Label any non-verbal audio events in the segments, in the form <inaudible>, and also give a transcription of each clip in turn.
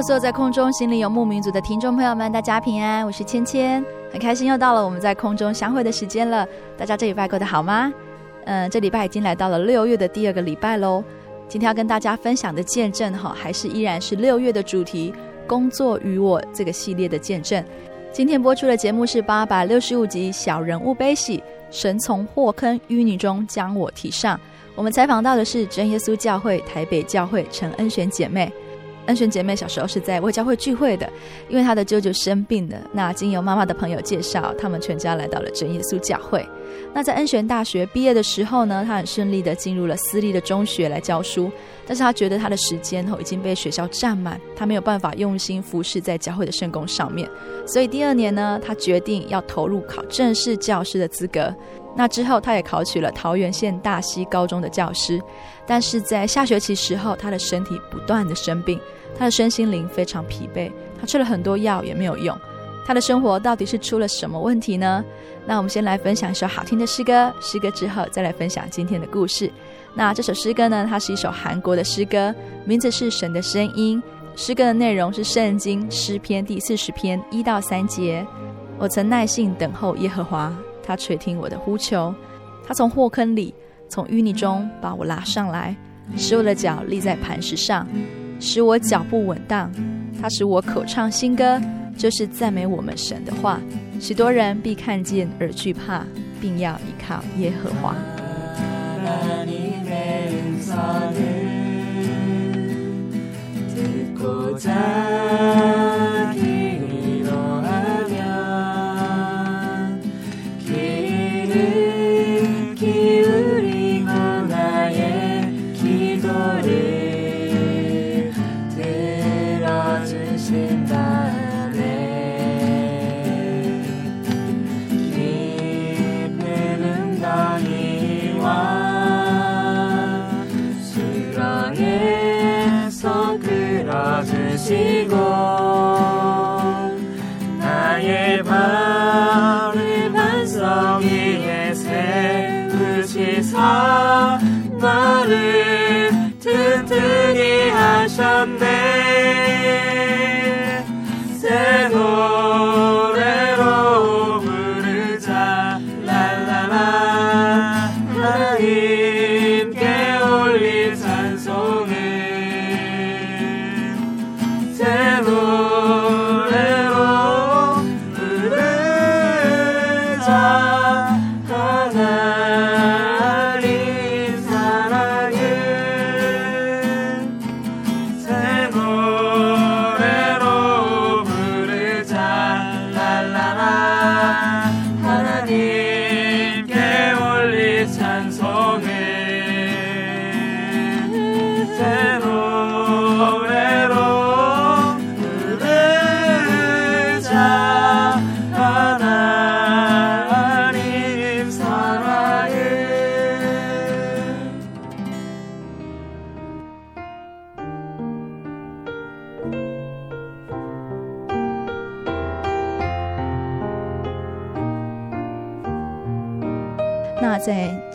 Hello，所有在空中心里游牧民族的听众朋友们，大家平安，我是芊芊，很开心又到了我们在空中相会的时间了。大家这礼拜过得好吗？嗯，这礼拜已经来到了六月的第二个礼拜喽。今天要跟大家分享的见证哈，还是依然是六月的主题“工作与我”这个系列的见证。今天播出的节目是八百六十五集《小人物悲喜》，神从祸坑淤泥中将我提上。我们采访到的是真耶稣教会台北教会陈恩璇姐妹。恩璇姐妹小时候是在卫教会聚会的，因为她的舅舅生病了，那经由妈妈的朋友介绍，他们全家来到了真耶稣教会。那在恩璇大学毕业的时候呢，她很顺利的进入了私立的中学来教书，但是她觉得她的时间后已经被学校占满，她没有办法用心服侍在教会的圣工上面，所以第二年呢，她决定要投入考正式教师的资格。那之后，她也考取了桃园县大溪高中的教师，但是在下学期时候，她的身体不断的生病。他的身心灵非常疲惫，他吃了很多药也没有用。他的生活到底是出了什么问题呢？那我们先来分享一首好听的诗歌，诗歌之后再来分享今天的故事。那这首诗歌呢，它是一首韩国的诗歌，名字是《神的声音》。诗歌的内容是圣经诗篇第四十篇一到三节。我曾耐心等候耶和华，他垂听我的呼求，他从祸坑里，从淤泥中把我拉上来，使我的脚立在磐石上。使我脚步稳当，它使我口唱新歌，这是赞美我们神的话。许多人必看见而惧怕，并要依靠耶和华。 하시고 나의 발을 반성 위에 세우시사 나를 튼튼히 하셨네. 새로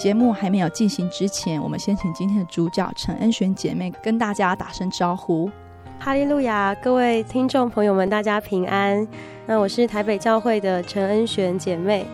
节目还没有进行之前，我们先请今天的主角陈恩璇姐妹跟大家打声招呼。哈利路亚，各位听众朋友们，大家平安。那我是台北教会的陈恩璇姐妹。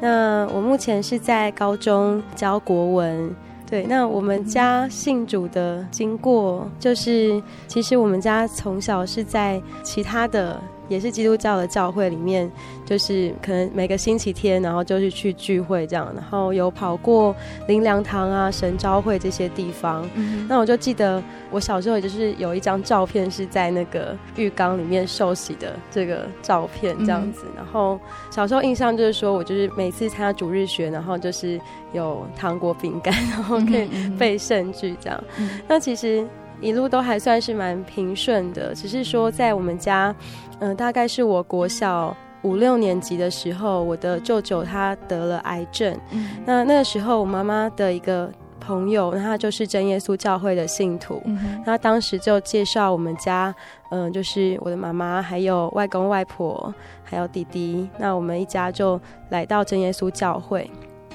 那我目前是在高中教国文。对，那我们家信主的经过，就是其实我们家从小是在其他的。也是基督教的教会里面，就是可能每个星期天，然后就是去聚会这样，然后有跑过灵粮堂啊、神召会这些地方。嗯、那我就记得我小时候，也就是有一张照片是在那个浴缸里面受洗的这个照片这样子。嗯、然后小时候印象就是说我就是每次参加主日学，然后就是有糖果饼干，然后可以背圣句这样。嗯、那其实一路都还算是蛮平顺的，只是说在我们家。嗯、呃，大概是我国小五六年级的时候，我的舅舅他得了癌症。嗯、那那个时候，我妈妈的一个朋友，那他就是真耶稣教会的信徒。嗯、那当时就介绍我们家，嗯、呃，就是我的妈妈，还有外公外婆，还有弟弟。那我们一家就来到真耶稣教会。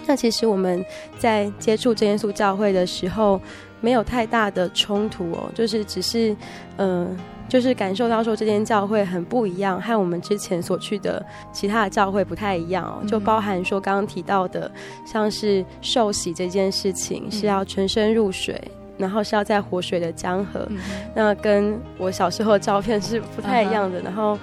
那其实我们在接触真耶稣教会的时候，没有太大的冲突哦，就是只是，嗯、呃。就是感受到说这间教会很不一样，和我们之前所去的其他的教会不太一样哦。就包含说刚刚提到的，像是受洗这件事情是要全身入水，然后是要在活水的江河。那跟我小时候的照片是不太一样的。然后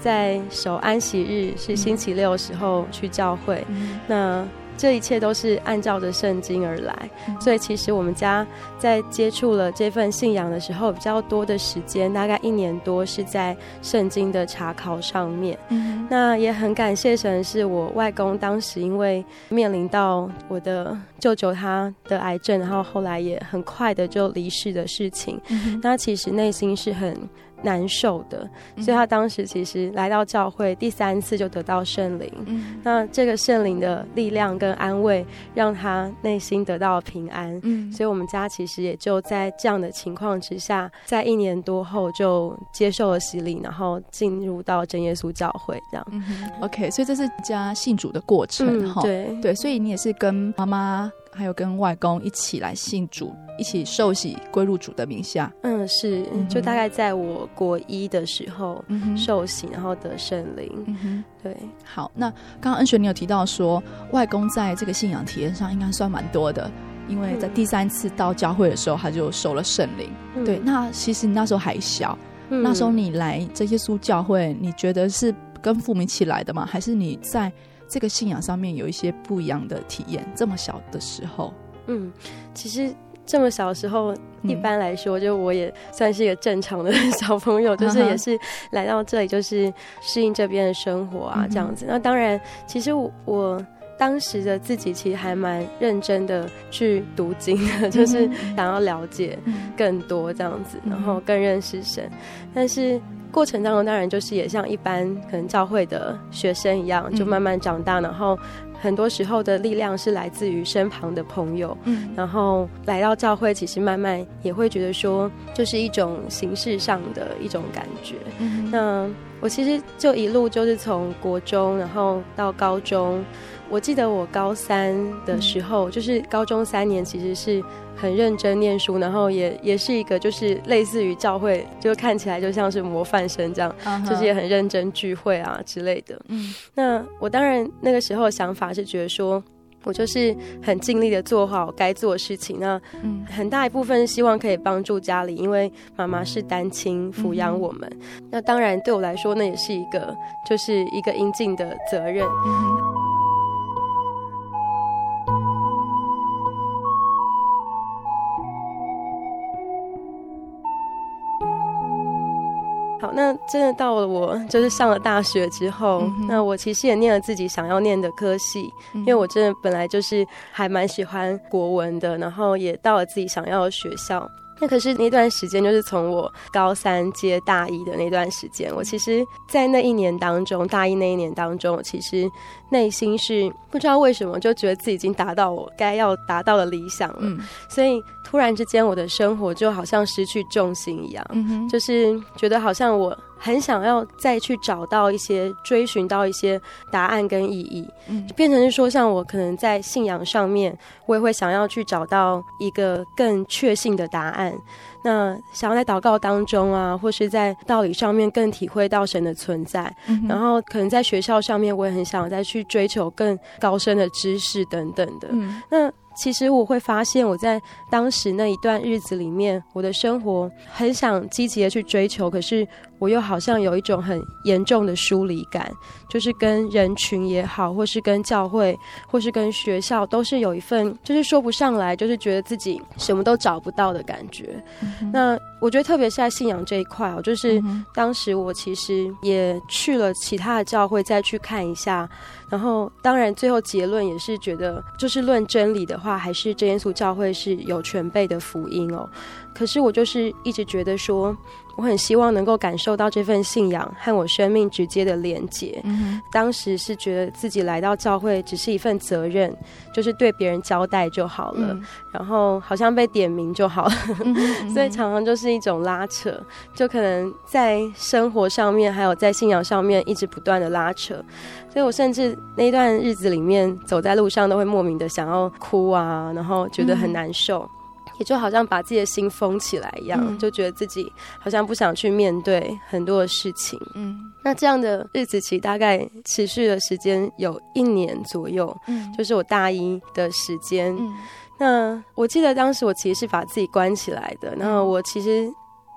在守安息日是星期六的时候去教会，那。这一切都是按照着圣经而来，所以其实我们家在接触了这份信仰的时候，比较多的时间，大概一年多是在圣经的查考上面。嗯、那也很感谢神，是我外公当时因为面临到我的舅舅他的癌症，然后后来也很快的就离世的事情。嗯、那其实内心是很。难受的，所以他当时其实来到教会第三次就得到圣灵。嗯，那这个圣灵的力量跟安慰，让他内心得到了平安。嗯，所以我们家其实也就在这样的情况之下，在一年多后就接受了洗礼，然后进入到真耶稣教会这样。嗯，OK，所以这是家信主的过程哈、嗯。对对，所以你也是跟妈妈。还有跟外公一起来信主，一起受洗归入主的名下。嗯，是，就大概在我国一的时候受洗，然后得圣灵。嗯，对。好，那刚刚恩璇你有提到说，外公在这个信仰体验上应该算蛮多的，因为在第三次到教会的时候，他就受了圣灵。嗯、对，那其实你那时候还小，嗯、那时候你来这耶稣教会，你觉得是跟父母一起来的吗？还是你在？这个信仰上面有一些不一样的体验。这么小的时候，嗯，其实这么小的时候，一般来说，就我也算是一个正常的小朋友，嗯、<laughs> 就是也是来到这里，就是适应这边的生活啊，这样子。嗯、那当然，其实我，我当时的自己其实还蛮认真的去读经的，<laughs> 就是想要了解更多这样子，然后更认识神，但是。过程当中，当然就是也像一般可能教会的学生一样，就慢慢长大。嗯、然后很多时候的力量是来自于身旁的朋友。嗯，然后来到教会，其实慢慢也会觉得说，就是一种形式上的一种感觉。嗯，那我其实就一路就是从国中，然后到高中。我记得我高三的时候，嗯、就是高中三年，其实是很认真念书，然后也也是一个就是类似于教会，就看起来就像是模范生这样，uh huh. 就是也很认真聚会啊之类的。嗯，那我当然那个时候想法是觉得说，我就是很尽力的做好该做的事情。那很大一部分是希望可以帮助家里，因为妈妈是单亲抚养我们。嗯、那当然对我来说，那也是一个就是一个应尽的责任。嗯那真的到了我就是上了大学之后，嗯、那我其实也念了自己想要念的科系，嗯、因为我真的本来就是还蛮喜欢国文的，然后也到了自己想要的学校。那可是那段时间，就是从我高三接大一的那段时间，我其实，在那一年当中，大一那一年当中，我其实内心是不知道为什么，就觉得自己已经达到我该要达到的理想了，嗯、所以突然之间，我的生活就好像失去重心一样，嗯、就是觉得好像我很想要再去找到一些、追寻到一些答案跟意义，嗯，变成是说，像我可能在信仰上面，我也会想要去找到一个更确信的答案。那想要在祷告当中啊，或是在道理上面更体会到神的存在，嗯、然后可能在学校上面，我也很想再去追求更高深的知识等等的。嗯，那。其实我会发现，我在当时那一段日子里面，我的生活很想积极的去追求，可是我又好像有一种很严重的疏离感，就是跟人群也好，或是跟教会，或是跟学校，都是有一份就是说不上来，就是觉得自己什么都找不到的感觉。嗯、那我觉得，特别是在信仰这一块哦，就是当时我其实也去了其他的教会，再去看一下。然后，当然，最后结论也是觉得，就是论真理的话，还是真耶稣教会是有全备的福音哦。可是我就是一直觉得说。我很希望能够感受到这份信仰和我生命直接的连结。嗯，当时是觉得自己来到教会只是一份责任，就是对别人交代就好了，嗯、然后好像被点名就好了，所以常常就是一种拉扯，就可能在生活上面还有在信仰上面一直不断的拉扯，所以我甚至那段日子里面走在路上都会莫名的想要哭啊，然后觉得很难受。嗯也就好像把自己的心封起来一样，嗯，就觉得自己好像不想去面对很多的事情。嗯，那这样的日子其实大概持续的时间有一年左右。嗯，就是我大一的时间。嗯，那我记得当时我其实是把自己关起来的。然后我其实。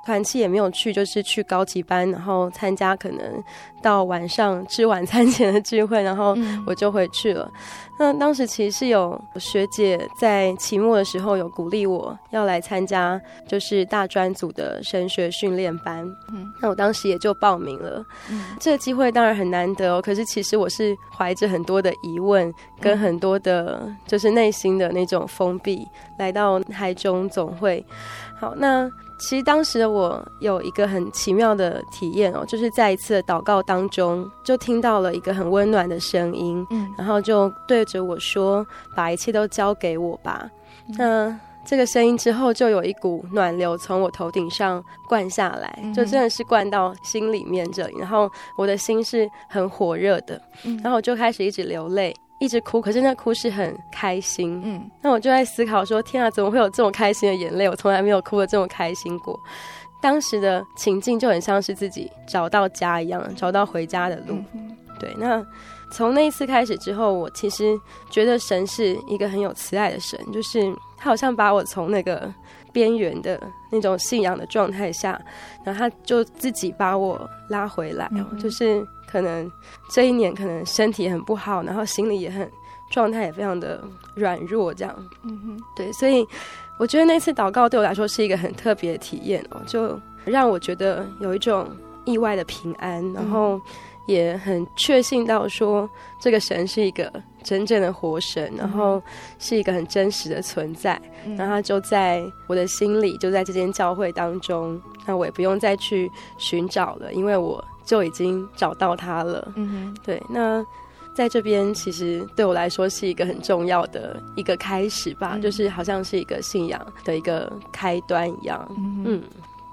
团契也没有去，就是去高级班，然后参加可能到晚上吃晚餐前的聚会，然后我就回去了。嗯、那当时其实是有学姐在期末的时候有鼓励我要来参加，就是大专组的神学训练班。嗯，那我当时也就报名了。嗯，这个机会当然很难得哦，可是其实我是怀着很多的疑问，跟很多的，就是内心的那种封闭，来到台中总会。好，那。其实当时的我有一个很奇妙的体验哦，就是在一次的祷告当中，就听到了一个很温暖的声音，嗯，然后就对着我说：“把一切都交给我吧。嗯”那这个声音之后，就有一股暖流从我头顶上灌下来，嗯，就真的是灌到心里面这里，然后我的心是很火热的，嗯，然后我就开始一直流泪。一直哭，可是那哭是很开心。嗯，那我就在思考说：天啊，怎么会有这么开心的眼泪？我从来没有哭的这么开心过。当时的情境就很像是自己找到家一样，找到回家的路。嗯、对，那从那一次开始之后，我其实觉得神是一个很有慈爱的神，就是他好像把我从那个边缘的那种信仰的状态下，然后他就自己把我拉回来哦，嗯、就是。可能这一年可能身体很不好，然后心里也很状态也非常的软弱，这样。嗯哼，对，所以我觉得那次祷告对我来说是一个很特别的体验哦，就让我觉得有一种意外的平安，然后也很确信到说这个神是一个真正的活神，然后是一个很真实的存在，然后他就在我的心里，就在这间教会当中，那我也不用再去寻找了，因为我。就已经找到他了。嗯哼，对。那在这边，其实对我来说是一个很重要的一个开始吧，嗯、就是好像是一个信仰的一个开端一样。嗯嗯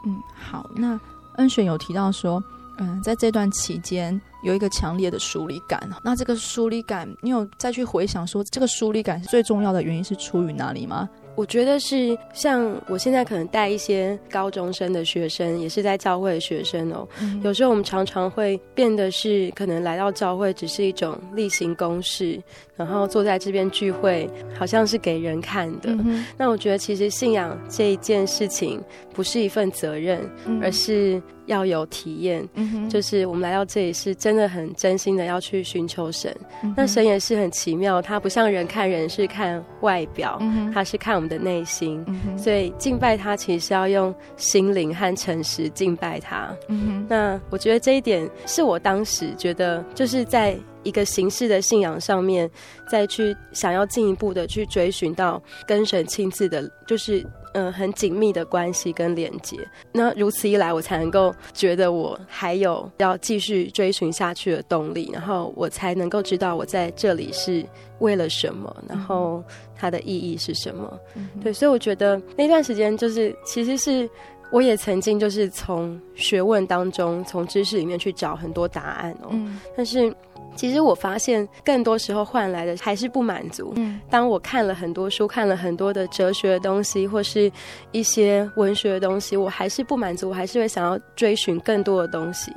嗯。好，那恩选有提到说，嗯，在这段期间有一个强烈的疏离感。那这个疏离感，你有再去回想说，这个疏离感最重要的原因是出于哪里吗？我觉得是像我现在可能带一些高中生的学生，也是在教会的学生哦。嗯、有时候我们常常会变得是，可能来到教会只是一种例行公事，然后坐在这边聚会，好像是给人看的。嗯、那我觉得其实信仰这一件事情不是一份责任，嗯、而是要有体验。嗯、就是我们来到这里是真的很真心的要去寻求神。嗯、那神也是很奇妙，他不像人看人是看外表，嗯、他是看我们的内心，嗯，所以敬拜他其实是要用心灵和诚实敬拜他。嗯，那我觉得这一点是我当时觉得就是在一个形式的信仰上面，再去想要进一步的去追寻到跟神亲自的，就是。嗯，很紧密的关系跟连接。那如此一来，我才能够觉得我还有要继续追寻下去的动力，然后我才能够知道我在这里是为了什么，然后它的意义是什么。嗯。对，所以我觉得那段时间就是其实是我也曾经就是从学问当中，从知识里面去找很多答案哦。嗯，但是其实我发现，更多时候换来的还是不满足。嗯，当我看了很多书，看了很多的哲学的东西，或是一些文学的东西，我还是不满足，我还是会想要追寻更多的东西。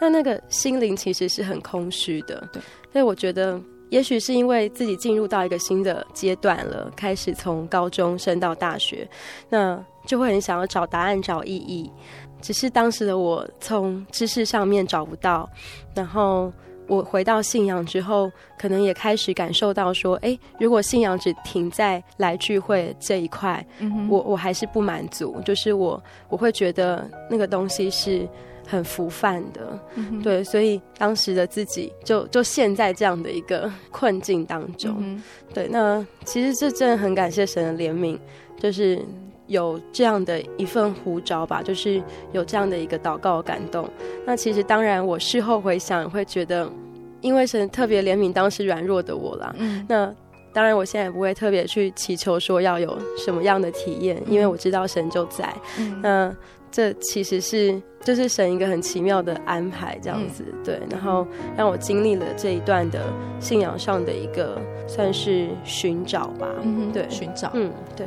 那那个心灵其实是很空虚的。对，所以我觉得。也许是因为自己进入到一个新的阶段了，开始从高中升到大学，那就会很想要找答案、找意义。只是当时的我从知识上面找不到，然后我回到信仰之后，可能也开始感受到说，哎，如果信仰只停在来聚会这一块，嗯，我我还是不满足，就是我我会觉得那个东西是。很浮泛的，嗯、对，所以当时的自己就就陷在这样的一个困境当中，嗯、对。那其实这真的很感谢神的怜悯，就是有这样的一份呼召吧，就是有这样的一个祷告感动。那其实当然，我事后回想会觉得，因为神特别怜悯当时软弱的我啦。嗯、那当然，我现在也不会特别去祈求说要有什么样的体验，因为我知道神就在。嗯、那这其实是就是神一个很奇妙的安排，这样子、嗯、对，然后让我经历了这一段的信仰上的一个算是寻找吧，嗯，对，寻找，嗯，对。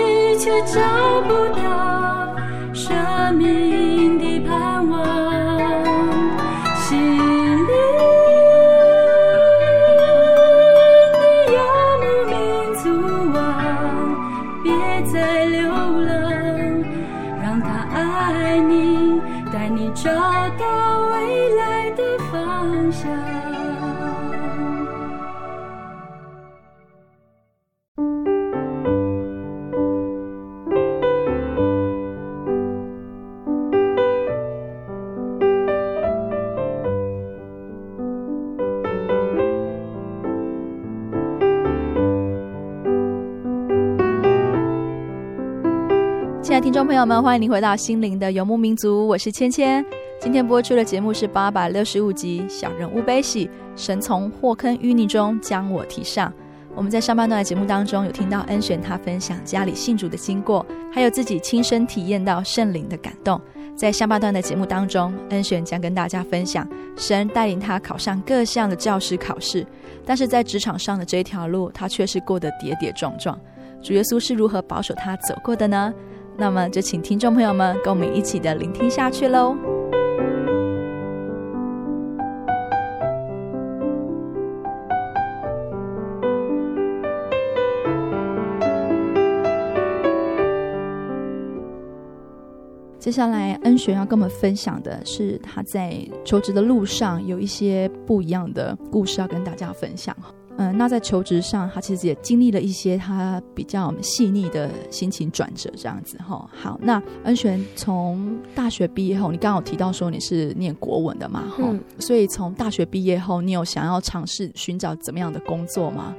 却找不到生命的盼望，心灵的游牧民族啊，别再流浪，让他爱你，带你找到未来的方向。众朋友们，欢迎您回到心灵的游牧民族，我是芊芊。今天播出的节目是八百六十五集《小人物悲喜》，神从祸坑淤泥中将我提上。我们在上半段的节目当中有听到恩璇他分享家里信主的经过，还有自己亲身体验到圣灵的感动。在下半段的节目当中，恩璇将跟大家分享神带领他考上各项的教师考试，但是在职场上的这一条路，他却是过得跌跌撞撞。主耶稣是如何保守他走过的呢？那么就请听众朋友们跟我们一起的聆听下去喽。接下来，恩璇要跟我们分享的是他在求职的路上有一些不一样的故事要跟大家分享。嗯，那在求职上，他其实也经历了一些他比较细腻的心情转折，这样子哈。好，那恩璇从大学毕业后，你刚刚有提到说你是念国文的嘛？哈、嗯，所以从大学毕业后，你有想要尝试寻找怎么样的工作吗？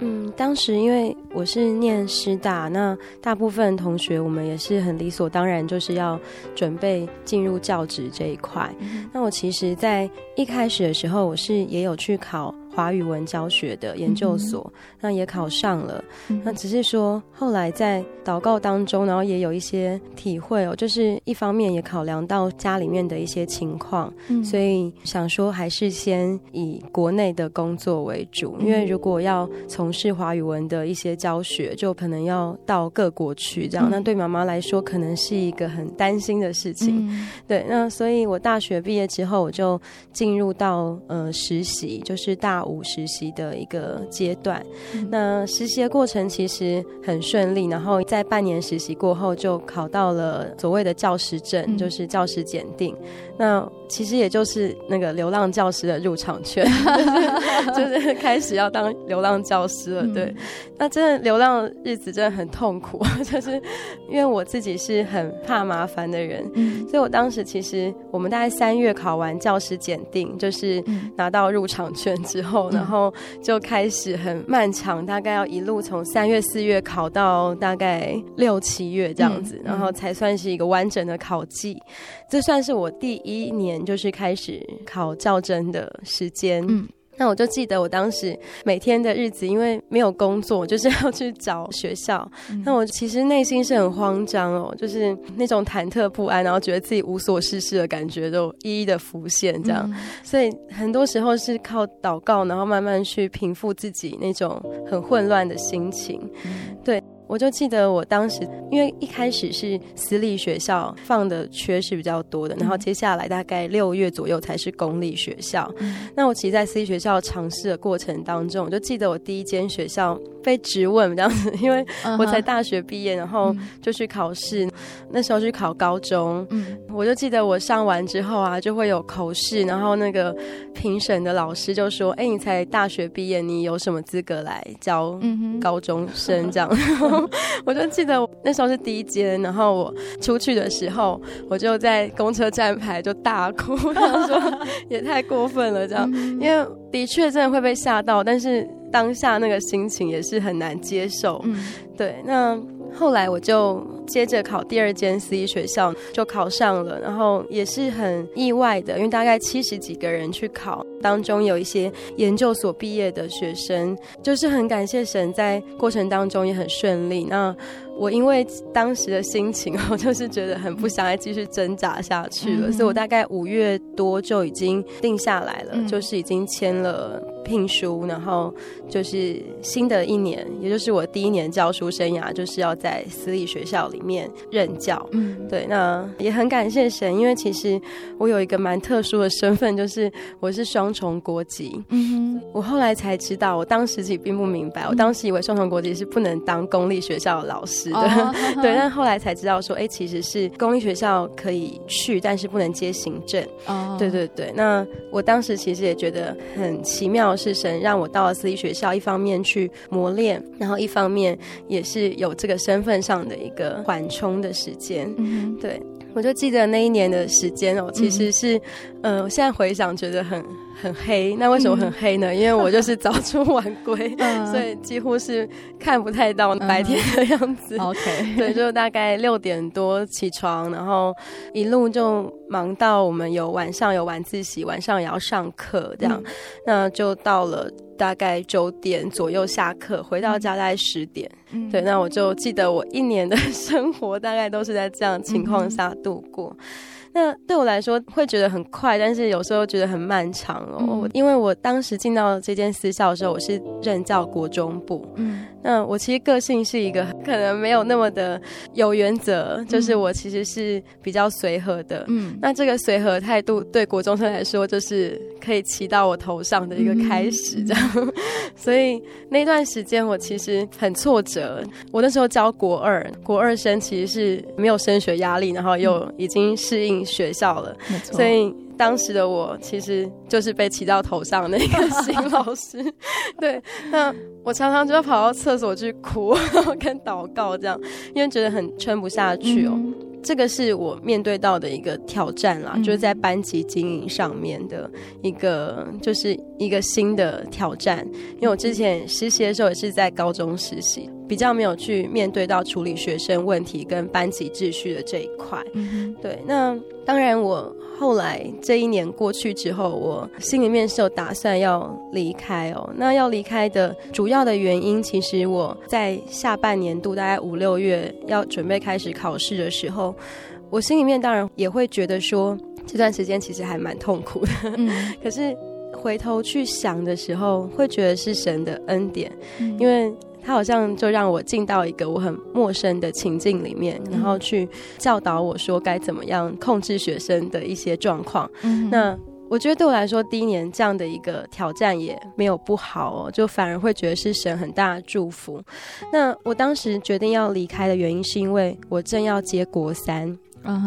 嗯，当时因为我是念师大，那大部分同学我们也是很理所当然，就是要准备进入教职这一块。嗯、那我其实，在一开始的时候，我是也有去考。华语文教学的研究所，嗯、那也考上了。嗯、那只是说后来在祷告当中，然后也有一些体会哦，就是一方面也考量到家里面的一些情况，嗯、所以想说还是先以国内的工作为主，嗯、因为如果要从事华语文的一些教学，就可能要到各国去，这样、嗯、那对妈妈来说可能是一个很担心的事情。嗯、对，那所以我大学毕业之后，我就进入到呃实习，就是大五实习的一个阶段。嗯、那实习的过程其实很顺利，然后在半年实习过后，就考到了所谓的教师证，嗯、就是教师检定。那其实也就是那个流浪教师的入场券，就是、就是开始要当流浪教师了。对，嗯、那真的流浪日子真的很痛苦，<laughs> 就是因为我自己是很怕麻烦的人，嗯、所以我当时其实我们大概三月考完教师检定，就是拿到入场券之后，嗯、然后就开始很漫长，大概要一路从三月四月考到大概六七月这样子，嗯、然后才算是一个完整的考季。这算是我第一年就是开始考教真的时间。嗯，那我就记得我当时每天的日子，因为没有工作，就是 <laughs> 要去找学校。嗯、那我其实内心是很慌张哦，就是那种忐忑不安，然后觉得自己无所事事的感觉都一一的浮现，这样。嗯、所以很多时候是靠祷告，然后慢慢去平复自己那种很混乱的心情。嗯、对。我就记得我当时，因为一开始是私立学校放的缺是比较多的，然后接下来大概六月左右才是公立学校。嗯、那我其实，在私立学校尝试的过程当中，我就记得我第一间学校被质问这样子，<laughs> 因为我才大学毕业，然后就去考试，嗯、那时候去考高中。嗯，我就记得我上完之后啊，就会有口试，然后那个评审的老师就说：“哎，你才大学毕业，你有什么资格来教高中生？”这样。嗯 <laughs> <laughs> 我就记得那时候是第一间，然后我出去的时候，我就在公车站牌就大哭，他说也太过分了这样，因为的确真的会被吓到，但是当下那个心情也是很难接受。对，那后来我就接着考第二间私立学校，就考上了，然后也是很意外的，因为大概七十几个人去考，当中有一些研究所毕业的学生，就是很感谢神，在过程当中也很顺利。那我因为当时的心情，我就是觉得很不想再继续挣扎下去了，嗯、所以我大概五月多就已经定下来了，嗯、就是已经签了聘书，然后就是新的一年，也就是我第一年教书生涯，就是要在私立学校里面任教。嗯，对，那也很感谢神，因为其实我有一个蛮特殊的身份，就是我是双重国籍。嗯，我后来才知道，我当时其实并不明白，我当时以为双重国籍是不能当公立学校的老师。哦、<laughs> 对，但后来才知道说，哎，其实是公立学校可以去，但是不能接行政。哦，对对对。那我当时其实也觉得很奇妙，是神让我到了私立学校，一方面去磨练，然后一方面也是有这个身份上的一个缓冲的时间。嗯，对。我就记得那一年的时间哦，其实是，嗯、呃，我现在回想觉得很很黑。那为什么很黑呢？嗯、因为我就是早出晚归，<laughs> 嗯、所以几乎是看不太到白天的样子。<laughs> 嗯、OK，对，就大概六点多起床，然后一路就忙到我们有晚上有晚自习，晚上也要上课，这样，嗯、那就到了。大概九点左右下课，回到家大概十点。嗯、对，那我就记得我一年的生活大概都是在这样情况下度过。嗯那对我来说会觉得很快，但是有时候觉得很漫长哦。嗯、因为我当时进到这间私校的时候，我是任教国中部。嗯，那我其实个性是一个可能没有那么的有原则，嗯、就是我其实是比较随和的。嗯，那这个随和态度对国中生来说，就是可以骑到我头上的一个开始，这样。嗯、<laughs> 所以那段时间我其实很挫折。我那时候教国二，国二生其实是没有升学压力，然后又已经适应。学校了。所以当时的我其实就是被骑到头上的那个新老师。对，那我常常就要跑到厕所去哭，跟祷告这样，因为觉得很撑不下去哦。嗯、这个是我面对到的一个挑战啦，嗯、就是在班级经营上面的一个，就是一个新的挑战。因为我之前实习的时候也是在高中实习。比较没有去面对到处理学生问题跟班级秩序的这一块。嗯对，那当然我后来这一年过去之后，我心里面是有打算要离开哦。那要离开的主要的原因，其实我在下半年度大概五六月要准备开始考试的时候，我心里面当然也会觉得说，这段时间其实还蛮痛苦的。嗯，<laughs> 可是回头去想的时候，会觉得是神的恩典，嗯因为他好像就让我进到一个我很陌生的情境里面，然后去教导我说该怎么样控制学生的一些状况。嗯那我觉得对我来说，第一年这样的一个挑战也没有不好哦，就反而会觉得是神很大的祝福。那我当时决定要离开的原因，是因为我正要接国三。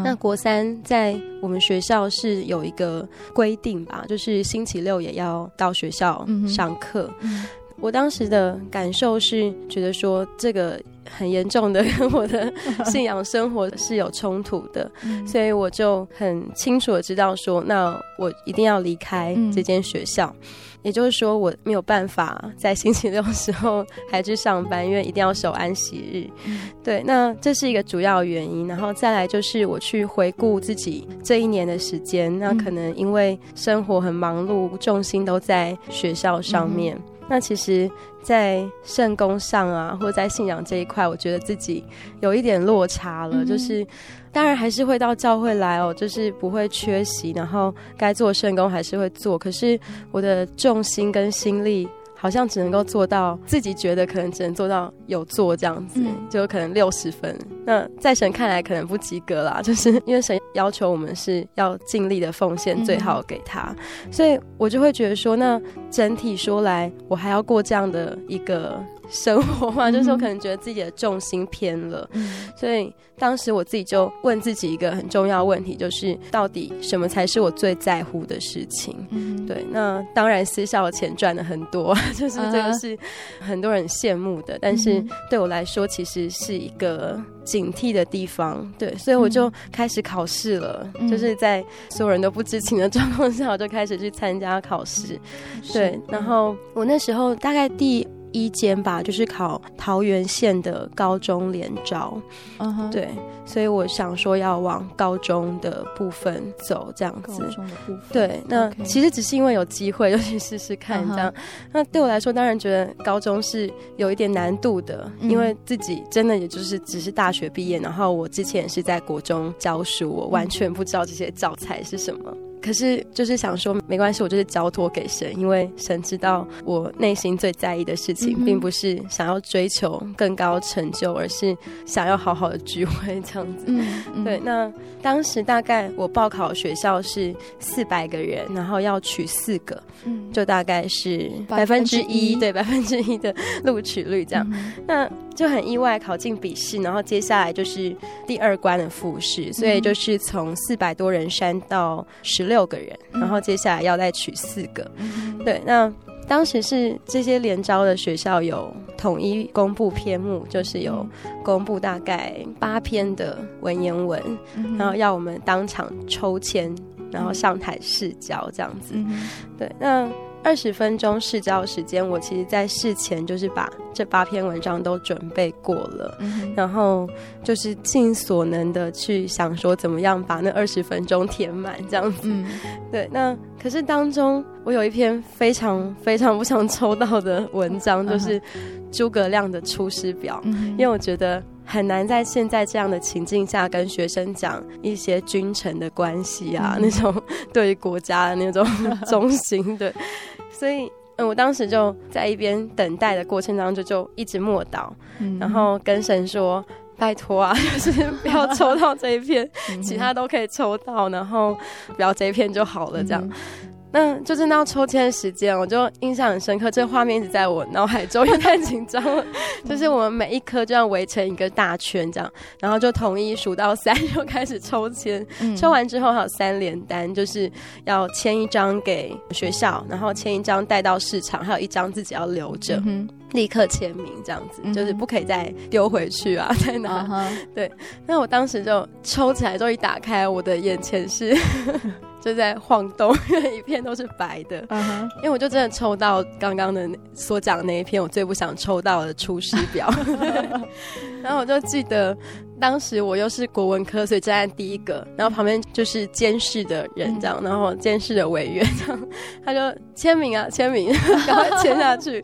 那国三在我们学校是有一个规定吧，就是星期六也要到学校上课。嗯我当时的感受是觉得说，这个很严重的 <laughs> 跟我的 <laughs> 信仰生活是有冲突的，嗯所以我就很清楚的知道说，那我一定要离开这间学校。也就是说，我没有办法在星期六的时候 <laughs> 还去上班，因为一定要守安息日。对，那这是一个主要原因。然后再来就是我去回顾自己这一年的时间，那可能因为生活很忙碌，重心都在学校上面。那其实，在圣功上啊，或者在信仰这一块，我觉得自己有一点落差了。就是，当然还是会到教会来哦，就是不会缺席，然后该做圣功还是会做。可是我的重心跟心力，好像只能够做到自己觉得可能只能做到有做这样子，嗯。就可能六十分。那在神看来可能不及格啦，<laughs> 就是因为神要求我们是要尽力的奉献最好给他，所以我就会觉得说，那整体说来，我还要过这样的一个生活嘛，就是我可能觉得自己的重心偏了，所以当时我自己就问自己一个很重要的问题，就是到底什么才是我最在乎的事情？嗯对，那当然私校的钱赚的很多，<laughs> 就是这个是很多人羡慕的，但是对我来说其实是一个警惕的地方。对，所以我就开始考试了，嗯。就是在所有人都不知情的状况下，我就开始去参加考试。对，然后我那时候大概第一间吧，就是考桃园县的高中联招。嗯哼，对，所以我想说要往高中的部分走，这样高子。中的部分，对，那其实只是因为有机会就去试试看这样。嗯那对我来说，当然觉得高中是有一点难度的，嗯因为自己真的也就是只是大学毕业，然后我之前也是在国中教书，我完全不知道这些教材是什么。可是就是想说，没关系，我就是交托给神，因为神知道我内心最在意的事情，嗯并不是想要追求更高成就，而是想要好好的聚会这样子。嗯，嗯。对，，那当时大概我报考学校是四百个人，然后要取四个，嗯，就大概是百百分分之之一一，对，百分之一的录取率这样。嗯。那就很意外，考进笔试，然后接下来就是第二关的复试，所以就是从四百多人删到十六个人，然后接下来要再取四个。嗯对，那当时是这些联招的学校有统一公布篇目，就是有公布大概八篇的文言文，嗯然后要我们当场抽签，然后上台试教这样子。嗯对，那二十分钟试教时间，我其实在事前就是把这八篇文章都准备过了，嗯然后就是尽所能的去想说怎么样把那二十分钟填满这样子。嗯。对，那可是当中我有一篇非常非常不想抽到的文章，就是诸葛亮的《出师表》，嗯因为我觉得很难在现在这样的情境下跟学生讲一些君臣的关系啊，嗯。那种对于国家的那种 <laughs> 忠心，对，所以。嗯，我当时就在一边等待的过程当中，就就一直默祷，嗯然后跟神说：“拜托啊，<laughs> 就是不要抽到这一片，其他都可以抽到，然后不要这一片就好了。”这样。那就真的要抽签时间，我就印象很深刻，这画面一直在我脑海中，因为太紧张了。就是我们每一颗这样围成一个大圈，这样，然后就统一数到三，<laughs> 就开始抽签。嗯抽完之后还有三连单，就是要签一张给学校，然后签一张带到市场，还有一张自己要留着，嗯立刻签名，这样子，嗯就是不可以再丢回去啊，<laughs> 再拿。啊哈那我当时就抽起来之后一打开，我的眼前是就在晃动，因 <laughs> 为一片都是白的。Uh huh. 因为我就真的抽到刚刚的所讲的那一篇，我最不想抽到的《出师表》。<laughs> 然后我就记得。当时我又是国文科，所以站在第一个，然后旁边就是监视的人这样，然后监视的委员这样，他就签名啊签名，<laughs> 赶快签下去，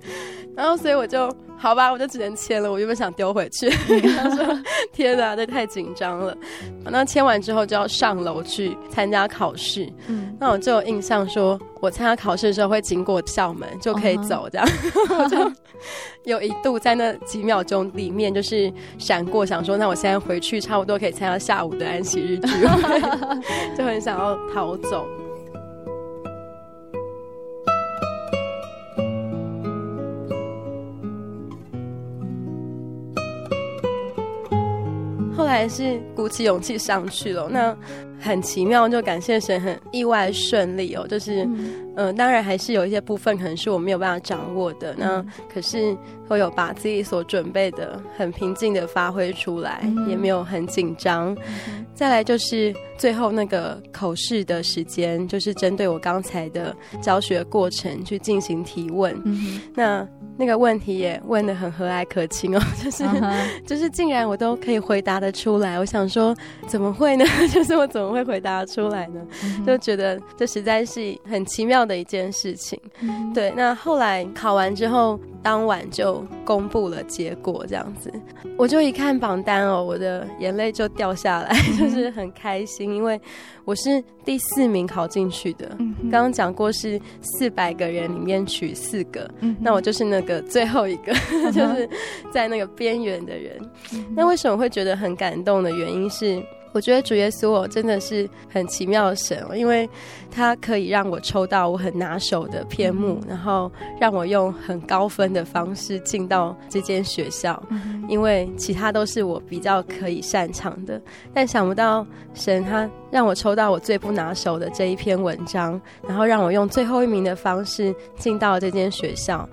然后所以我就好吧，我就只能签了。我原本想丢回去，<laughs> 他说天哪，这太紧张了。那签完之后就要上楼去参加考试，嗯，那我就有印象说，我参加考试的时候会经过校门就可以走这样，<laughs> 我就有一度在那几秒钟里面就是闪过，想说那我现在。回去差不多可以参加下午的安息日聚会，<laughs> 就很想要逃走。后来是鼓起勇气上去了，那很奇妙，就感谢神，很意外顺利哦。就是，嗯、呃，当然还是有一些部分可能是我没有办法掌握的，那可是。会有把自己所准备的很平静的发挥出来，嗯、也没有很紧张。嗯、再来就是最后那个口试的时间，就是针对我刚才的教学过程去进行提问。嗯、那那个问题也问的很和蔼可亲哦，<laughs> 就是、就是竟然我都可以回答得出来。我想说怎么会呢？<laughs> 就是我怎么会回答出来呢？嗯、就觉得这实在是很奇妙的一件事情。嗯、对，那后来考完之后，当晚就。公布了结果，这样子，我就一看榜单哦，我的眼泪就掉下来，就是很开心，因为我是第四名考进去的。刚刚讲过是四百个人里面取四个，那我就是那个最后一个，<laughs> 就是在那个边缘的人。那为什么会觉得很感动的原因是？我觉得主耶稣我，真的是很奇妙的神哦，因为他可以让我抽到我很拿手的篇目，然后让我用很高分的方式进到这间学校，因为其他都是我比较可以擅长的。但想不到神他让我抽到我最不拿手的这一篇文章，然后让我用最后一名的方式进到这间学校。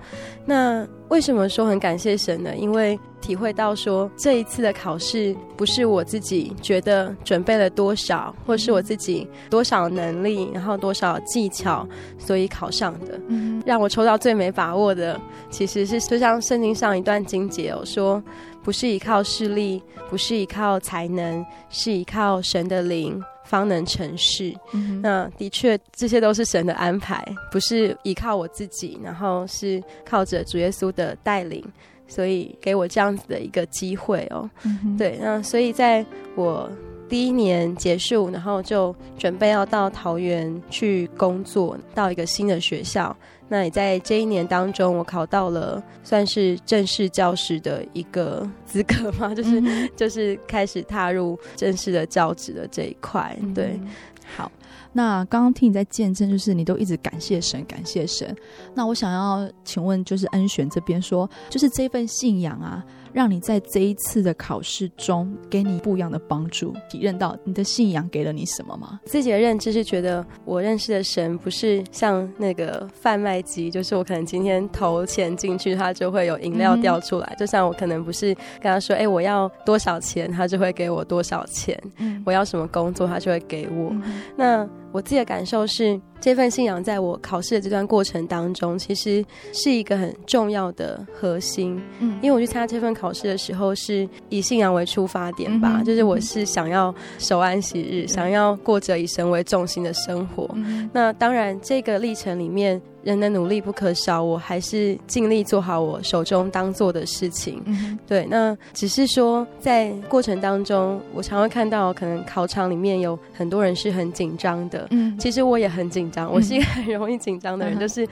那为什么说很感谢神呢？因为体会到说，这一次的考试不是我自己觉得准备了多少，或是我自己多少能力，然后多少技巧，所以考上的。让我抽到最没把握的，其实是就像圣经上一段经节哦，说不是依靠势力，不是依靠才能，是依靠神的灵。方能成事。嗯、那的确，这些都是神的安排，不是依靠我自己，然后是靠着主耶稣的带领，所以给我这样子的一个机会哦。嗯、对，那所以在我第一年结束，然后就准备要到桃园去工作，到一个新的学校。那也在这一年当中，我考到了算是正式教师的一个资格嘛，<laughs> 就是、嗯、就是开始踏入正式的教职的这一块。对，嗯、好，那刚刚听你在见证，就是你都一直感谢神，感谢神。那我想要请问，就是恩璇这边说，就是这份信仰啊。让你在这一次的考试中给你不一样的帮助，体认到你的信仰给了你什么吗？自己的认知是觉得我认识的神不是像那个贩卖机，就是我可能今天投钱进去，它就会有饮料掉出来。嗯、就像我可能不是跟他说，哎、欸，我要多少钱，他就会给我多少钱。嗯、我要什么工作，他就会给我。嗯、那我自己的感受是。这份信仰在我考试的这段过程当中，其实是一个很重要的核心。嗯，因为我去参加这份考试的时候，是以信仰为出发点吧，嗯、就是我是想要守安息日，嗯、想要过着以神为重心的生活。嗯、那当然，这个历程里面。人的努力不可少，我还是尽力做好我手中当做的事情。嗯、对，那只是说在过程当中，我常会看到可能考场里面有很多人是很紧张的。嗯，其实我也很紧张，我是一个很容易紧张的人，嗯、就是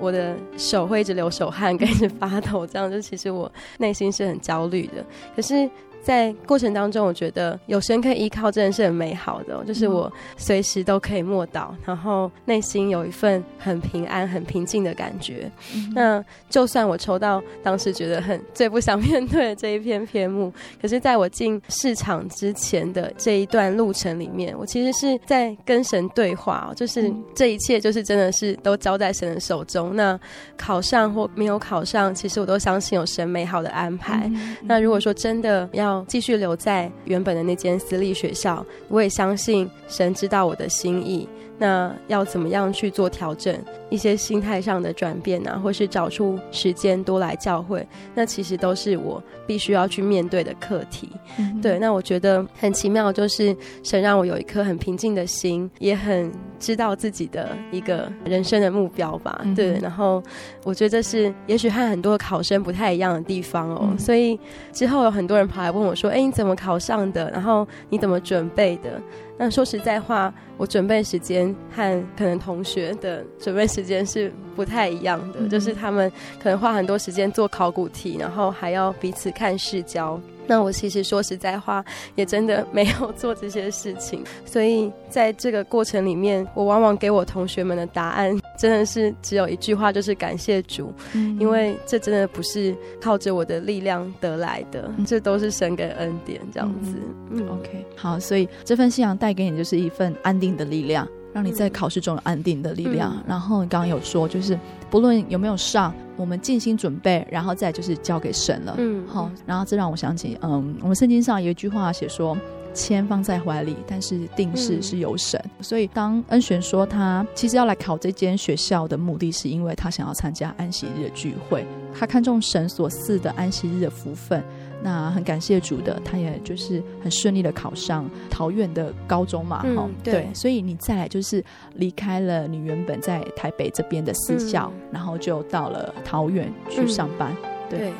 我的手会一直流手汗，跟一直发抖，这样就其实我内心是很焦虑的。可是。在过程当中，我觉得有神可以依靠，真的是很美好的哦。就是我随时都可以默祷，然后内心有一份很平安、很平静的感觉。嗯、那就算我抽到当时觉得很最不想面对的这一篇篇目，<laughs> 可是在我进市场之前的这一段路程里面，我其实是在跟神对话哦。就是这一切，就是真的是都交在神的手中。那考上或没有考上，其实我都相信有神美好的安排。嗯、那如果说真的要继续留在原本的那间私立学校，我也相信神知道我的心意。那要怎么样去做调整？一些心态上的转变啊，或是找出时间多来教会，那其实都是我必须要去面对的课题。嗯、对，那我觉得很奇妙，就是神让我有一颗很平静的心，也很知道自己的一个人生的目标吧。嗯、对，然后我觉得这是也许和很多考生不太一样的地方哦。嗯、所以之后有很多人跑来问我说：“哎，你怎么考上的？然后你怎么准备的？”那说实在话，我准备时间和可能同学的准备时间是不太一样的，嗯、就是他们可能花很多时间做考古题，然后还要彼此看试教。那我其实说实在话，也真的没有做这些事情，所以在这个过程里面，我往往给我同学们的答案真的是只有一句话，就是感谢主，嗯、因为这真的不是靠着我的力量得来的，嗯、这都是神给恩典这样子。嗯，嗯，OK，好，所以这份信仰带给你就是一份安定的力量。让你在考试中有安定的力量。嗯、然后你刚刚有说，就是不论有没有上，我们尽心准备，然后再就是交给神了。嗯，好。然后这让我想起，嗯，我们圣经上有一句话写说：“签放在怀里，但是定事是由神。嗯”所以当恩璇说他其实要来考这间学校的目的是因为他想要参加安息日的聚会，他看重神所赐的安息日的福分。那很感谢主的，他也就是很顺利的考上桃园的高中嘛，哈、嗯，对，对，所以你再来就是离开了你原本在台北这边的私校，嗯、然后就到了桃园去上班，嗯、对。对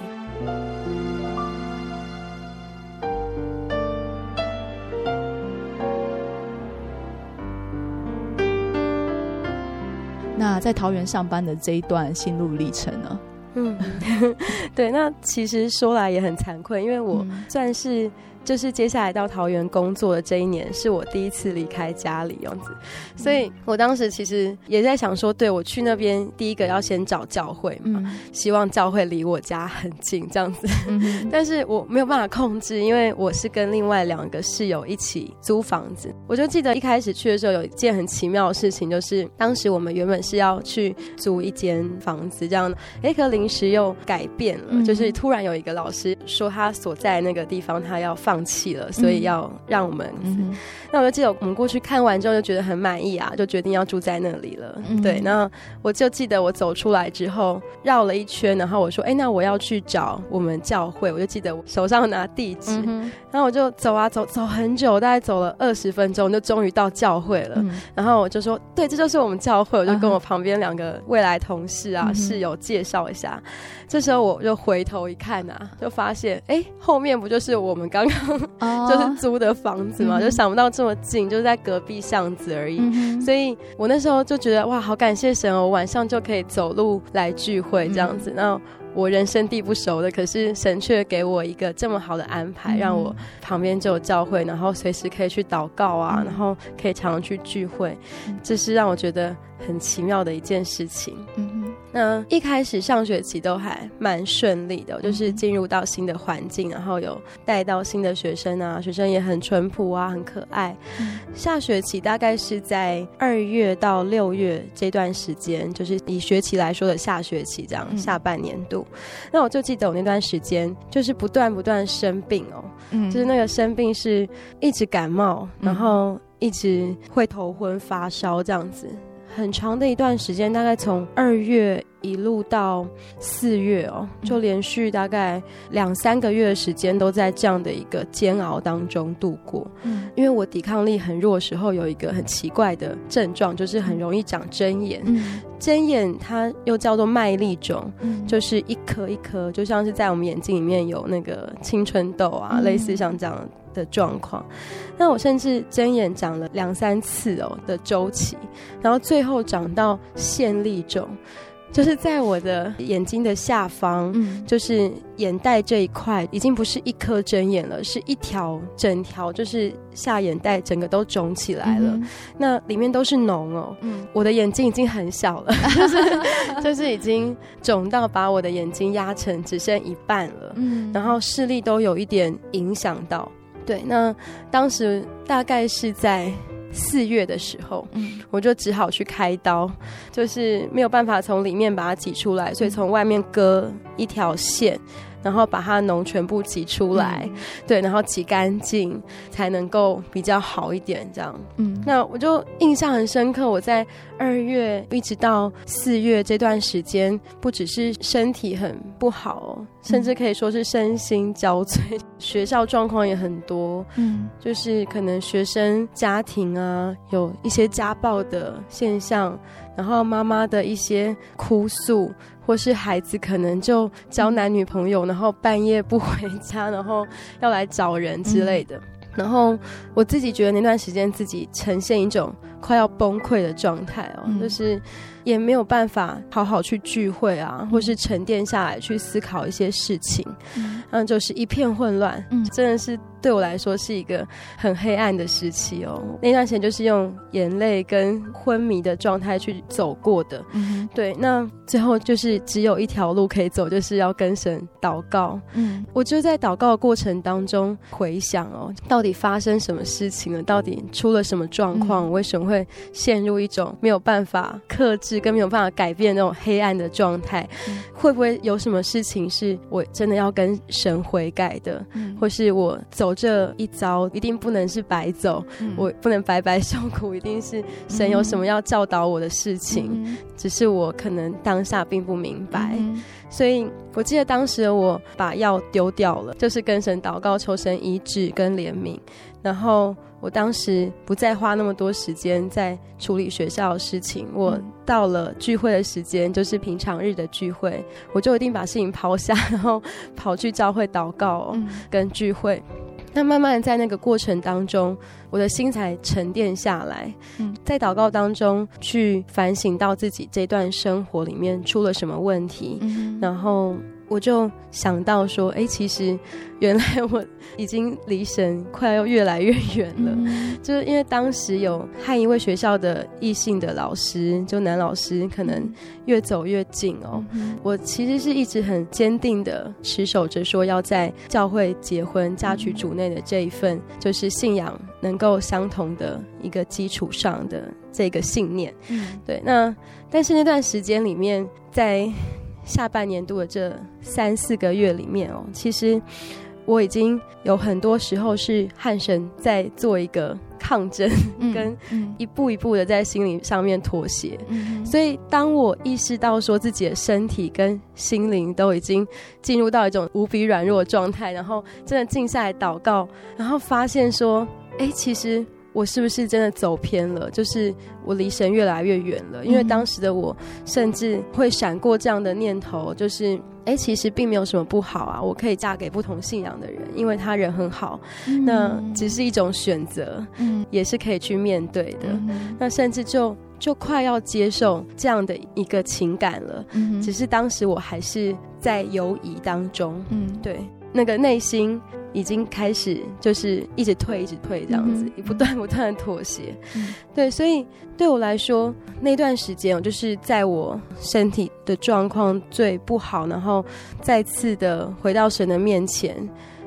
那在桃园上班的这一段心路历程呢？嗯，<laughs> 对，那其实说来也很惭愧，因为我算是。就是接下来到桃园工作的这一年，是我第一次离开家里这样子，所以我当时其实也在想说，对，我去那边第一个要先找教会嘛，嗯、希望教会离我家很近这样子。嗯、<laughs> 但是我没有办法控制，因为我是跟另外两个室友一起租房子。我就记得一开始去的时候，有一件很奇妙的事情，就是当时我们原本是要去租一间房子，这样，哎，可临时又改变了，嗯、就是突然有一个老师说他所在那个地方他要放。放弃了，所以要让我们。嗯、那我就记得我们过去看完之后就觉得很满意啊，就决定要住在那里了。对，那我就记得我走出来之后绕了一圈，然后我说：“哎、欸，那我要去找我们教会。”我就记得我手上拿地址，嗯、然后我就走啊走，走很久，大概走了二十分钟，就终于到教会了。嗯、然后我就说：“对，这就是我们教会。”我就跟我旁边两个未来同事啊、嗯、室友介绍一下。这时候我就回头一看啊，就发现哎，后面不就是我们刚刚 <laughs> 就是租的房子嘛？Oh. 就想不到这么近，就是在隔壁巷子而已。Mm hmm. 所以我那时候就觉得哇，好感谢神哦，我晚上就可以走路来聚会这样子。那、mm hmm. 我人生地不熟的，可是神却给我一个这么好的安排，mm hmm. 让我旁边就有教会，然后随时可以去祷告啊，mm hmm. 然后可以常常去聚会，mm hmm. 这是让我觉得很奇妙的一件事情。Mm hmm. 那一开始上学期都还蛮顺利的，就是进入到新的环境，然后有带到新的学生啊，学生也很淳朴啊，很可爱。下学期大概是在二月到六月这段时间，就是以学期来说的下学期这样，下半年度。那我就记得我那段时间就是不断不断生病哦，嗯，就是那个生病是一直感冒，然后一直会头昏发烧这样子。很长的一段时间，大概从二月一路到四月哦，就连续大概两三个月的时间都在这样的一个煎熬当中度过。嗯，因为我抵抗力很弱的时候，有一个很奇怪的症状，就是很容易长针眼。嗯，针眼它又叫做麦粒肿，嗯，就是一颗一颗，就像是在我们眼睛里面有那个青春痘啊，类似像这样的状况，那我甚至针眼长了两三次哦的周期，然后最后长到线粒肿，就是在我的眼睛的下方，嗯，就是眼袋这一块已经不是一颗针眼了，是一条整条，就是下眼袋整个都肿起来了，嗯、那里面都是脓哦，嗯，我的眼睛已经很小了，<laughs> 就是就是已经肿到把我的眼睛压成只剩一半了，嗯，然后视力都有一点影响到。对，那当时大概是在四月的时候，嗯，我就只好去开刀，就是没有办法从里面把它挤出来，所以从外面割一条线，然后把它脓全部挤出来，嗯、对，然后挤干净，才能够比较好一点，这样。嗯，那我就印象很深刻，我在二月一直到四月这段时间，不只是身体很不好，甚至可以说是身心交瘁，嗯、<laughs> 学校状况也很多，嗯，就是可能学生家庭啊，有一些家暴的现象，然后妈妈的一些哭诉。或是孩子可能就交男女朋友，然后半夜不回家，然后要来找人之类的。然后我自己觉得那段时间自己呈现一种快要崩溃的状态哦，就是也没有办法好好去聚会啊，或是沉淀下来去思考一些事情，嗯，就是一片混乱，嗯，真的是。对我来说是一个很黑暗的时期哦。那段时间就是用眼泪跟昏迷的状态去走过的。嗯，对。那最后就是只有一条路可以走，就是要跟神祷告。嗯，我就在祷告的过程当中回想哦，到底发生什么事情了？到底出了什么状况？我为什么会陷入一种没有办法克制跟没有办法改变那种黑暗的状态？嗯，会不会有什么事情是我真的要跟神悔改的？嗯，或是我走。这一遭一定不能是白走，嗯、我不能白白受苦，一定是神有什么要教导我的事情，嗯、只是我可能当下并不明白。嗯、所以我记得当时我把药丢掉了，就是跟神祷告求神医治跟怜悯，然后我当时不再花那么多时间在处理学校的事情，我到了聚会的时间，就是平常日的聚会，我就一定把事情抛下，<laughs> 然后跑去教会祷告、嗯、跟聚会。那慢慢在那个过程当中，我的心才沉淀下来。嗯，在祷告当中去反省到自己这段生活里面出了什么问题，嗯，然后。我就想到说，哎，其实原来我已经离神快要越来越远了，嗯、就是因为当时有和一位学校的异性的老师，就男老师，可能越走越近哦。嗯、我其实是一直很坚定的持守着说，要在教会结婚嫁娶主内的这一份，就是信仰能够相同的一个基础上的这个信念。嗯，对。那但是那段时间里面，在下半年度的这三四个月里面哦，其实我已经有很多时候是汉神在做一个抗争，嗯、<laughs> 跟一步一步的在心灵上面妥协。嗯、所以当我意识到说自己的身体跟心灵都已经进入到一种无比软弱的状态，然后真的静下来祷告，然后发现说，哎，其实。我是不是真的走偏了？就是我离神越来越远了。因为当时的我，甚至会闪过这样的念头，就是哎、欸，其实并没有什么不好啊。我可以嫁给不同信仰的人，因为他人很好。嗯、那只是一种选择，嗯，也是可以去面对的。嗯、那甚至就就快要接受这样的一个情感了。嗯，只是当时我还是在犹疑当中。嗯，对，那个内心。已经开始就是一直退，一直退这样子，嗯、不断不断的妥协。嗯、对，所以对我来说，那段时间我就是在我身体的状况最不好，然后再次的回到神的面前。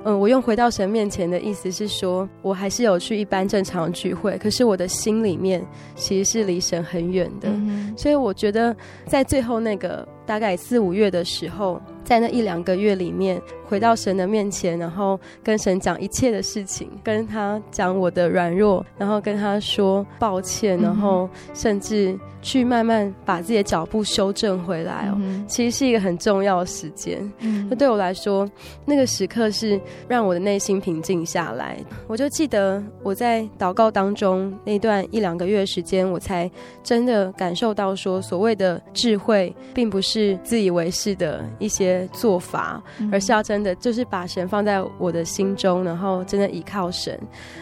嗯，我用回到神面前的意思是说，我还是有去一般正常的聚会，可是我的心里面其实是离神很远的。嗯、所以我觉得在最后那个大概四五月的时候。在那一两个月里面，回到神的面前，然后跟神讲一切的事情，跟他讲我的软弱，然后跟他说抱歉，然后甚至去慢慢把自己的脚步修正回来哦。嗯、其实是一个很重要的时间。嗯，那对我来说，那个时刻是让我的内心平静下来。我就记得我在祷告当中那段一两个月时间，我才真的感受到说，所谓的智慧，并不是自以为是的一些。做法，而是要真的就是把神放在我的心中，然后真的依靠神。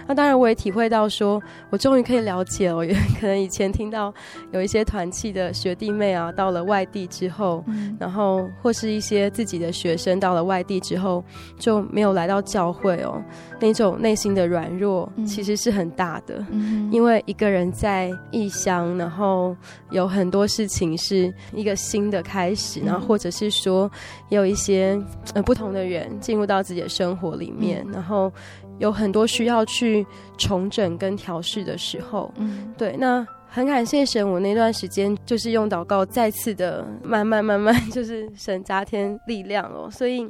那当然，我也体会到说，我终于可以了解了。可能以前听到有一些团契的学弟妹啊，到了外地之后，然后或是一些自己的学生到了外地之后，就没有来到教会哦。那种内心的软弱其实是很大的，因为一个人在异乡，然后有很多事情是一个新的开始，然后或者是说。也有一些呃不同的人进入到自己的生活里面，嗯、然后有很多需要去重整跟调试的时候。嗯，对，那很感谢神，我那段时间就是用祷告再次的慢慢慢慢，就是神加添力量哦。所以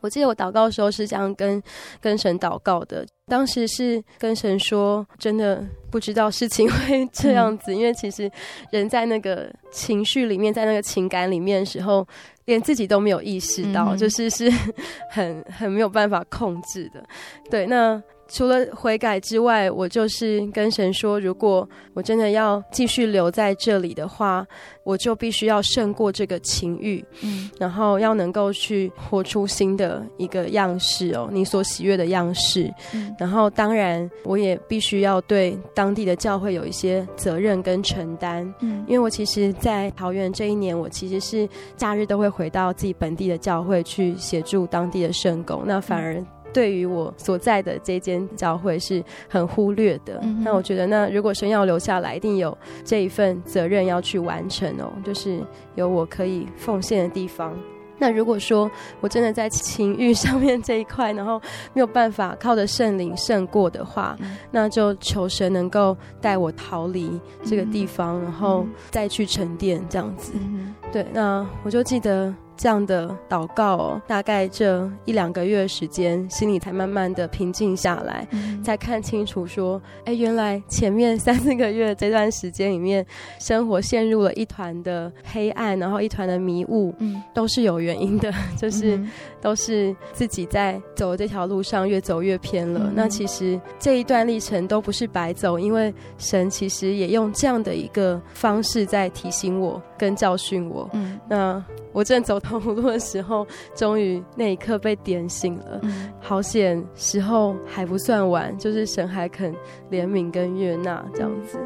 我记得我祷告的时候是这样跟跟神祷告的，当时是跟神说，真的不知道事情 <laughs> 会这样子，嗯、因为其实人在那个情绪里面，在那个情感里面的时候，连自己都没有意识到，嗯、就是是 <laughs> 很很没有办法控制的。对，那。除了悔改之外，我就是跟神说，如果我真的要继续留在这里的话，我就必须要胜过这个情欲，嗯，然后要能够去活出新的一个样式哦，你所喜悦的样式。嗯，然后当然我也必须要对当地的教会有一些责任跟承担，嗯，因为我其实，在桃园这一年，我其实是假日都会回到自己本地的教会去协助当地的圣工，那反而。对于我所在的这间教会是很忽略的。嗯、那我觉得，那如果神要留下来，一定有这一份责任要去完成哦，就是有我可以奉献的地方。那如果说我真的在情欲上面这一块，然后没有办法靠着圣灵胜过的话，嗯、那就求神能够带我逃离这个地方，嗯、然后再去沉淀这样子。嗯、对，那我就记得。这样的祷告哦，大概这一两个月的时间，心里才慢慢的平静下来，嗯、才看清楚说，哎，原来前面三四个月这段时间里面，生活陷入了一团的黑暗，然后一团的迷雾，嗯，都是有原因的，<laughs> 就是都是自己在走的这条路上越走越偏了。嗯、那其实这一段历程都不是白走，因为神其实也用这样的一个方式在提醒我跟教训我。嗯，那。我正走投无路的时候，终于那一刻被点醒了。嗯、好险，时候还不算晚，就是神还肯怜悯跟悦纳这样子。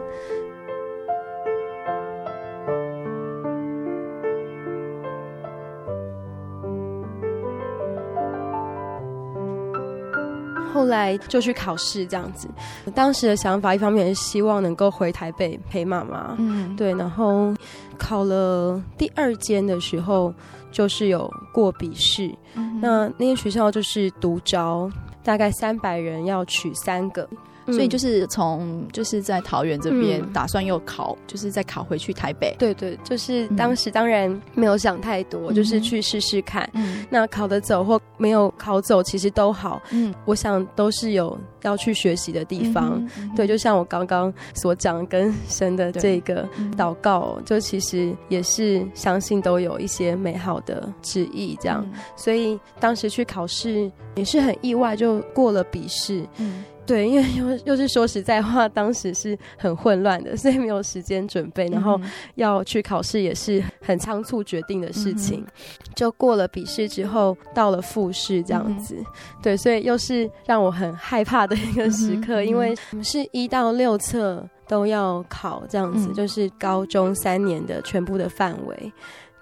后来就去考试这样子。当时的想法，一方面是希望能够回台北陪妈妈，嗯，对，然后。考了第二间的时候，就是有过笔试。嗯、那那间学校就是独招，大概三百人要取三个。所以就是从就是在桃园这边打算又考，嗯、就是再考回去台北。对对，就是当时当然没有想太多，嗯、就是去试试看。嗯、那考得走或没有考走，其实都好。嗯，我想都是有要去学习的地方。对，就像我刚刚所讲跟神的这个祷告，就其实也是相信都有一些美好的旨意这样。嗯、所以当时去考试也是很意外，就过了笔试。嗯。对，因为又又是说实在话，当时是很混乱的，所以没有时间准备，然后要去考试也是很仓促决定的事情。嗯、就过了笔试之后，到了复试这样子，嗯、对，所以又是让我很害怕的一个时刻，嗯、因为是一到六册都要考这样子，嗯、就是高中三年的全部的范围。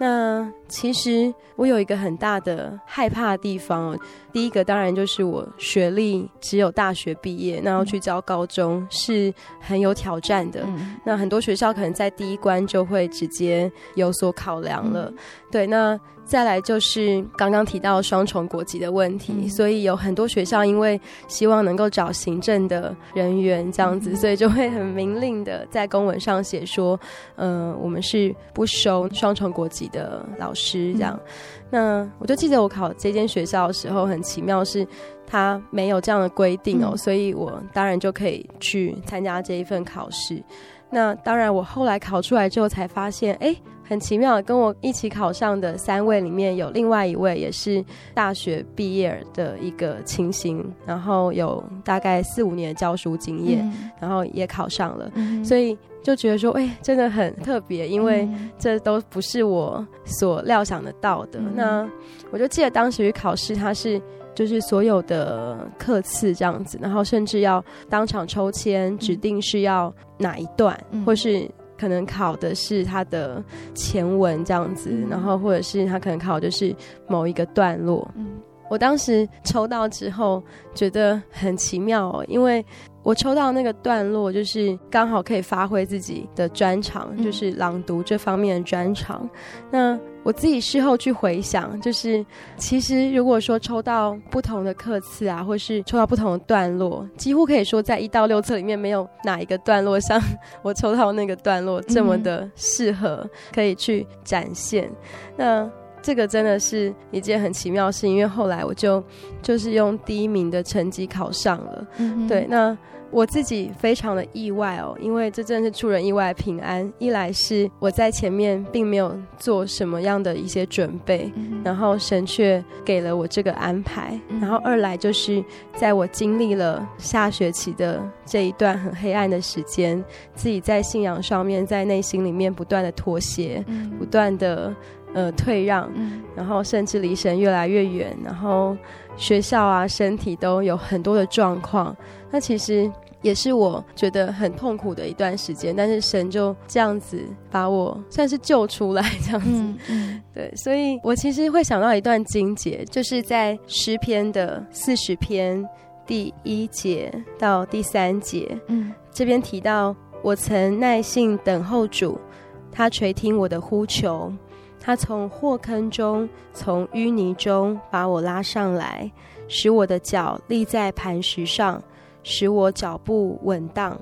那其实我有一个很大的害怕的地方哦。第一个当然就是我学历只有大学毕业，那要去教高中是很有挑战的。嗯、那很多学校可能在第一关就会直接有所考量了。嗯、对，那再来就是刚刚提到双重国籍的问题，嗯、所以有很多学校因为希望能够找行政的人员这样子，嗯、所以就会很明令的在公文上写说，嗯、呃，我们是不收双重国籍的老师这样。嗯、那我就记得我考这间学校的时候，很奇妙是他没有这样的规定哦，嗯、所以我当然就可以去参加这一份考试。那当然，我后来考出来之后才发现，哎，很奇妙，跟我一起考上的三位里面有另外一位也是大学毕业的一个情形，然后有大概四五年的教书经验，嗯、然后也考上了，嗯、所以就觉得说，哎，真的很特别，因为这都不是我所料想得到的。嗯、那我就记得当时去考试，他是。就是所有的课次这样子，然后甚至要当场抽签，指定是要哪一段，嗯、或是可能考的是他的前文这样子，嗯、然后或者是他可能考的是某一个段落。嗯、我当时抽到之后觉得很奇妙哦，因为我抽到那个段落，就是刚好可以发挥自己的专长，嗯、就是朗读这方面的专长。那我自己事后去回想，就是其实如果说抽到不同的课次啊，或是抽到不同的段落，几乎可以说在一到六册里面没有哪一个段落像 <laughs> 我抽到那个段落这么的适合可以去展现。那这个真的是一件很奇妙的事，因为后来我就就是用第一名的成绩考上了。嗯，对，那。我自己非常的意外哦，因为这真的是出人意外平安。一来是我在前面并没有做什么样的一些准备，嗯、然后神却给了我这个安排。嗯、然后二来就是在我经历了下学期的这一段很黑暗的时间，自己在信仰上面，在内心里面不断的妥协，嗯、不断的呃退让，嗯、然后甚至离神越来越远，然后学校啊、身体都有很多的状况。那其实。也是我觉得很痛苦的一段时间，但是神就这样子把我算是救出来，这样子。嗯嗯、对，所以我其实会想到一段经节，就是在诗篇的四十篇第一节到第三节。嗯，这边提到，我曾耐心等候主，他垂听我的呼求，他从祸坑中，从淤泥中把我拉上来，使我的脚立在磐石上。使我脚步稳当，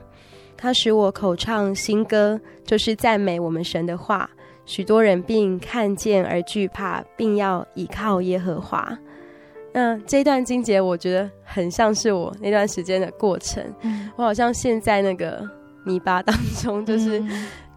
他使我口唱新歌，就是赞美我们神的话。许多人并看见而惧怕，并要倚靠耶和华。那这段经节，我觉得很像是我那段时间的过程。嗯、我好像陷在那个泥巴当中，就是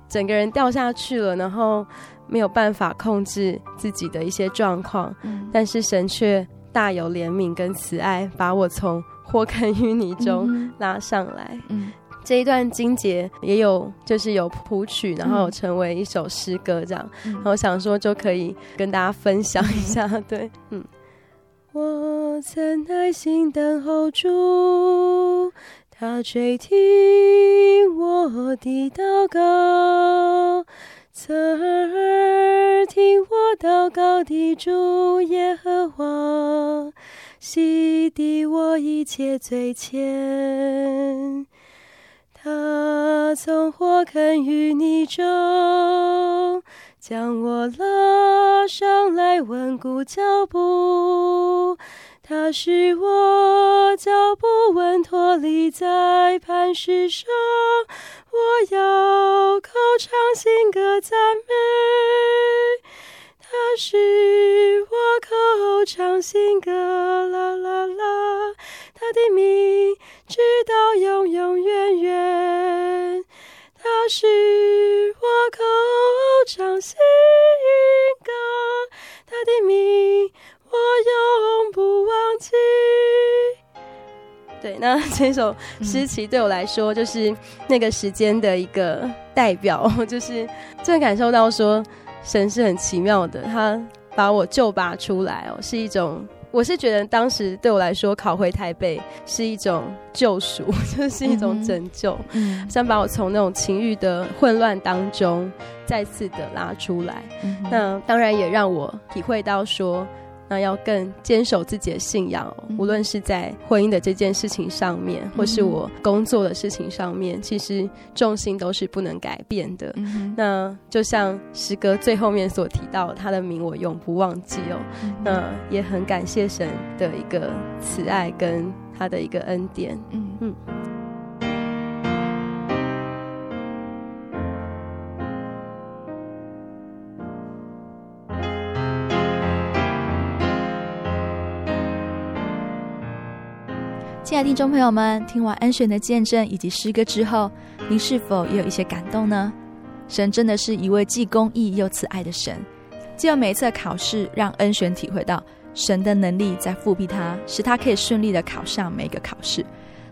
整个人掉下去了，然后没有办法控制自己的一些状况。嗯、但是神却大有怜悯跟慈爱，把我从祸根淤泥中拉上来，嗯，这一段经节也有，就是有谱曲，然后成为一首诗歌这样，嗯、然后想说就可以跟大家分享一下，嗯、<laughs> 对，嗯，我曾耐心等候主，他垂听我的祷告，侧耳听我祷告的主耶和华。洗涤我一切罪愆，他从火坑淤泥中将我拉上来，稳固脚步。他使我脚步稳妥立在磐石上，我要口唱新歌赞美。他使我口唱新歌，啦啦啦！他的名直到永永远远。他使我口唱新歌，他的名对，那 <laughs> 这首诗其实对我来说，就是那个时间的一个代表，<laughs> 就是真的感受到说。神是很奇妙的，他把我救拔出来哦，是一种，我是觉得当时对我来说，考回台北是一种救赎，<laughs> 就是一种拯救，嗯，想把我从那种情欲的混乱当中再次的拉出来，嗯、那当然也让我体会到说。那要更坚守自己的信仰，哦，无论是在婚姻的这件事情上面，或是我工作的事情上面，其实重心都是不能改变的。嗯、那就像诗歌最后面所提到，他的名我永不忘记哦。嗯、那也很感谢神的一个慈爱跟他的一个恩典。嗯嗯。亲爱的听众朋友们，听完恩璇的见证以及诗歌之后，您是否也有一些感动呢？神真的是一位既公义又慈爱的神。借由每一次的考试，让恩璇体会到神的能力在复辟他，使他可以顺利的考上每一个考试。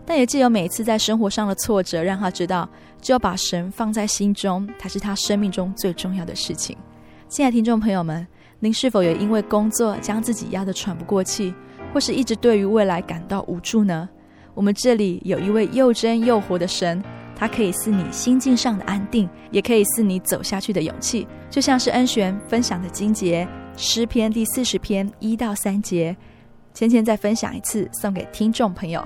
但也借由每一次在生活上的挫折，让他知道，只有把神放在心中，才是他生命中最重要的事情。亲爱的听众朋友们，您是否也因为工作将自己压得喘不过气？或是一直对于未来感到无助呢？我们这里有一位又真又活的神，他可以赐你心境上的安定，也可以赐你走下去的勇气。就像是恩璇分享的经节，诗篇第四十篇一到三节，芊芊再分享一次，送给听众朋友。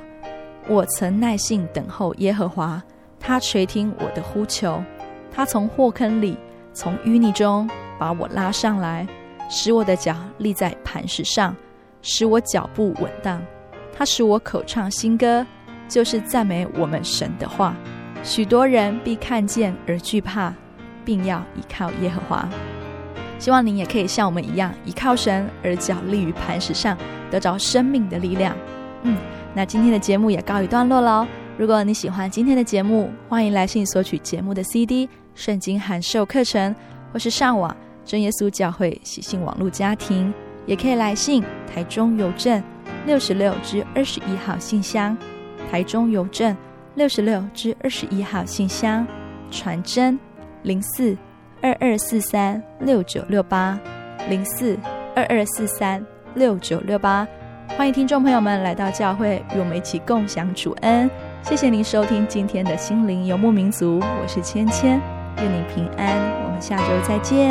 我曾耐心等候耶和华，他垂听我的呼求，他从祸坑里，从淤泥中把我拉上来，使我的脚立在磐石上。使我脚步稳当，他使我口唱新歌，就是赞美我们神的话。许多人必看见而惧怕，并要依靠耶和华。希望您也可以像我们一样，依靠神而脚立于磐石上，得着生命的力量。嗯，那今天的节目也告一段落喽。如果你喜欢今天的节目，欢迎来信索取节目的 CD、圣经函授课程，或是上网真耶稣教会喜信网络家庭，也可以来信台中邮政六十六至二十一号信箱，台中邮政六十六至二十一号信箱，传真零四。二二四三六九六八零四二二四三六九六八，欢迎听众朋友们来到教会，与我们一起共享主恩。谢谢您收听今天的心灵游牧民族，我是芊芊，愿你平安，我们下周再见。